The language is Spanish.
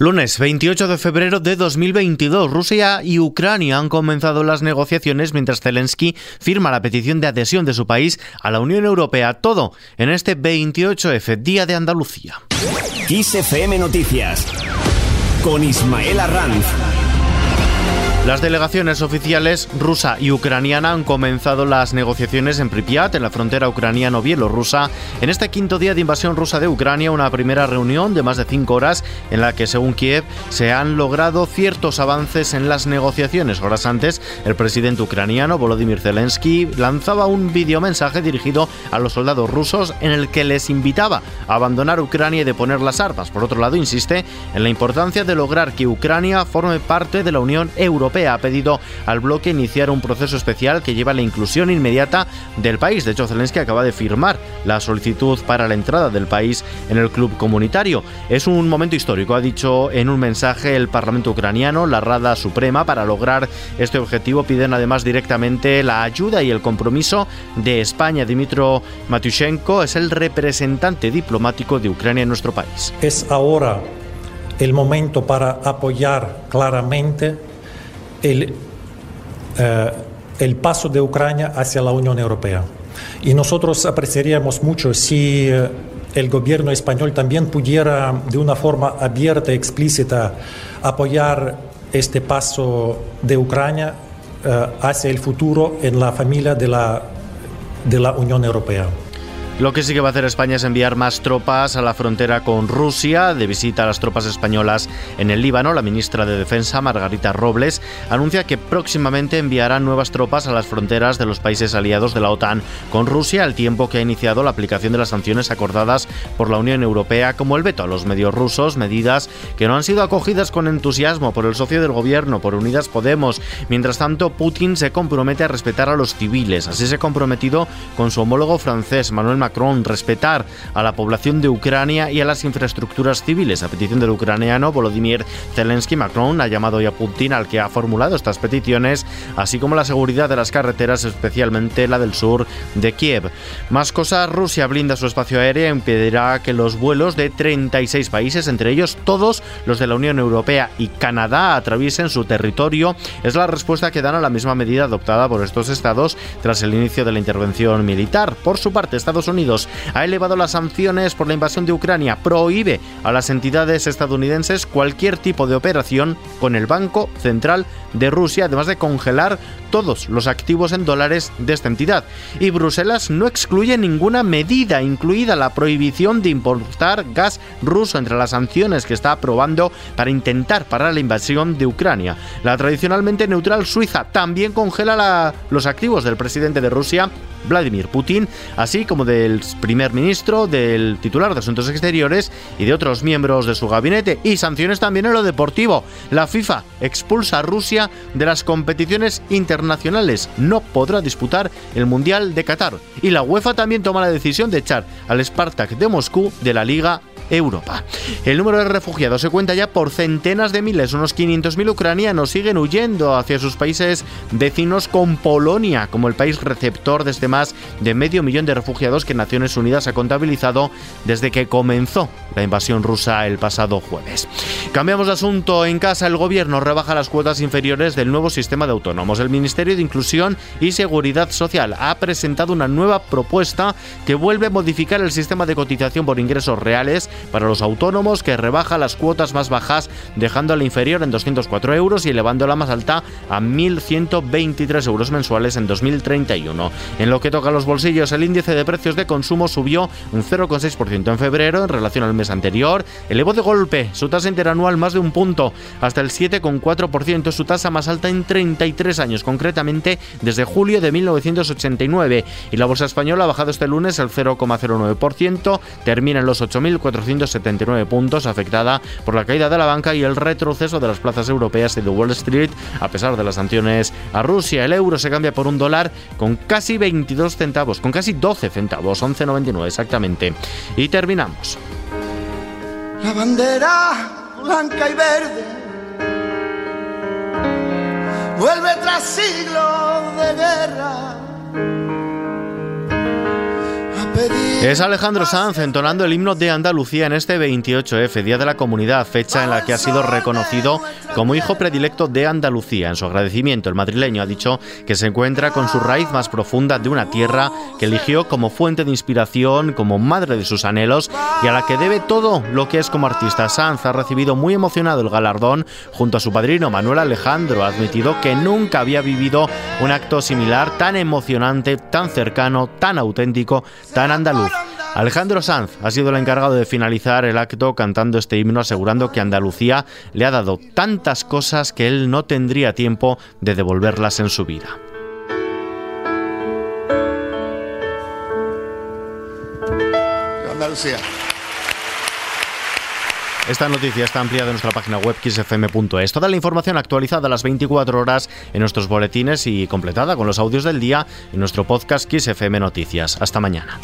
Lunes 28 de febrero de 2022, Rusia y Ucrania han comenzado las negociaciones mientras Zelensky firma la petición de adhesión de su país a la Unión Europea. Todo en este 28F, Día de Andalucía. XFM Noticias con Ismael Arranz. Las delegaciones oficiales rusa y ucraniana han comenzado las negociaciones en Pripyat, en la frontera ucraniano-bielorrusa, en este quinto día de invasión rusa de Ucrania, una primera reunión de más de cinco horas en la que, según Kiev, se han logrado ciertos avances en las negociaciones. Horas antes, el presidente ucraniano Volodymyr Zelensky lanzaba un videomensaje dirigido a los soldados rusos en el que les invitaba a abandonar Ucrania y de poner las armas. Por otro lado, insiste en la importancia de lograr que Ucrania forme parte de la Unión Europea ha pedido al bloque iniciar un proceso especial que lleva a la inclusión inmediata del país. De hecho, Zelensky acaba de firmar la solicitud para la entrada del país en el club comunitario. Es un momento histórico, ha dicho en un mensaje el Parlamento ucraniano, la Rada Suprema, para lograr este objetivo piden además directamente la ayuda y el compromiso de España. Dimitro Matushenko es el representante diplomático de Ucrania en nuestro país. Es ahora el momento para apoyar claramente el, eh, el paso de Ucrania hacia la Unión Europea. Y nosotros apreciaríamos mucho si eh, el gobierno español también pudiera de una forma abierta, explícita, apoyar este paso de Ucrania eh, hacia el futuro en la familia de la, de la Unión Europea. Lo que sí que va a hacer España es enviar más tropas a la frontera con Rusia. De visita a las tropas españolas en el Líbano, la ministra de Defensa, Margarita Robles, anuncia que próximamente enviará nuevas tropas a las fronteras de los países aliados de la OTAN con Rusia, al tiempo que ha iniciado la aplicación de las sanciones acordadas por la Unión Europea, como el veto a los medios rusos, medidas que no han sido acogidas con entusiasmo por el socio del gobierno, por Unidas Podemos. Mientras tanto, Putin se compromete a respetar a los civiles. Así se ha comprometido con su homólogo francés, Manuel Macron Macron respetar a la población de Ucrania y a las infraestructuras civiles. A petición del ucraniano Volodymyr Zelensky, Macron ha llamado hoy a Putin al que ha formulado estas peticiones, así como la seguridad de las carreteras, especialmente la del sur de Kiev. Más cosas, Rusia blinda su espacio aéreo e impedirá que los vuelos de 36 países, entre ellos todos los de la Unión Europea y Canadá, atraviesen su territorio. Es la respuesta que dan a la misma medida adoptada por estos estados tras el inicio de la intervención militar. Por su parte, Estados Unidos ha elevado las sanciones por la invasión de Ucrania, prohíbe a las entidades estadounidenses cualquier tipo de operación con el Banco Central de Rusia, además de congelar todos los activos en dólares de esta entidad. Y Bruselas no excluye ninguna medida, incluida la prohibición de importar gas ruso entre las sanciones que está aprobando para intentar parar la invasión de Ucrania. La tradicionalmente neutral Suiza también congela los activos del presidente de Rusia Vladimir Putin, así como del primer ministro, del titular de Asuntos Exteriores y de otros miembros de su gabinete. Y sanciones también en lo deportivo. La FIFA expulsa a Rusia de las competiciones internacionales. No podrá disputar el Mundial de Qatar. Y la UEFA también toma la decisión de echar al Spartak de Moscú de la Liga Europa. El número de refugiados se cuenta ya por centenas de miles. Unos 500.000 ucranianos siguen huyendo hacia sus países vecinos con Polonia como el país receptor de este más de medio millón de refugiados que Naciones Unidas ha contabilizado desde que comenzó la invasión rusa el pasado jueves. Cambiamos de asunto. En casa, el gobierno rebaja las cuotas inferiores del nuevo sistema de autónomos. El Ministerio de Inclusión y Seguridad Social ha presentado una nueva propuesta que vuelve a modificar el sistema de cotización por ingresos reales para los autónomos que rebaja las cuotas más bajas dejándola inferior en 204 euros y elevándola más alta a 1.123 euros mensuales en 2031. En lo que toca a los bolsillos, el índice de precios de consumo subió un 0,6% en febrero en relación al mes anterior, elevó de golpe su tasa interanual más de un punto hasta el 7,4%, su tasa más alta en 33 años, concretamente desde julio de 1989. Y la bolsa española ha bajado este lunes el 0,09%, termina en los 8.400 279 puntos, afectada por la caída de la banca y el retroceso de las plazas europeas y de Wall Street, a pesar de las sanciones a Rusia. El euro se cambia por un dólar con casi 22 centavos, con casi 12 centavos, 11,99 exactamente. Y terminamos. La bandera blanca y verde vuelve tras siglos de guerra a pedir Es Alejandro Sanz entonando el himno de Andalucía en este 28F, Día de la Comunidad, fecha en la que ha sido reconocido como hijo predilecto de Andalucía. En su agradecimiento, el madrileño ha dicho que se encuentra con su raíz más profunda de una tierra que eligió como fuente de inspiración, como madre de sus anhelos y a la que debe todo lo que es como artista. Sanz ha recibido muy emocionado el galardón junto a su padrino Manuel Alejandro. Ha admitido que nunca había vivido un acto similar tan emocionante, tan cercano, tan auténtico, tan andaluz. Alejandro Sanz ha sido el encargado de finalizar el acto cantando este himno asegurando que Andalucía le ha dado tantas cosas que él no tendría tiempo de devolverlas en su vida. Andalucía. Esta noticia está ampliada en nuestra página web xfm.es. Toda la información actualizada a las 24 horas en nuestros boletines y completada con los audios del día en nuestro podcast XFM Noticias. Hasta mañana.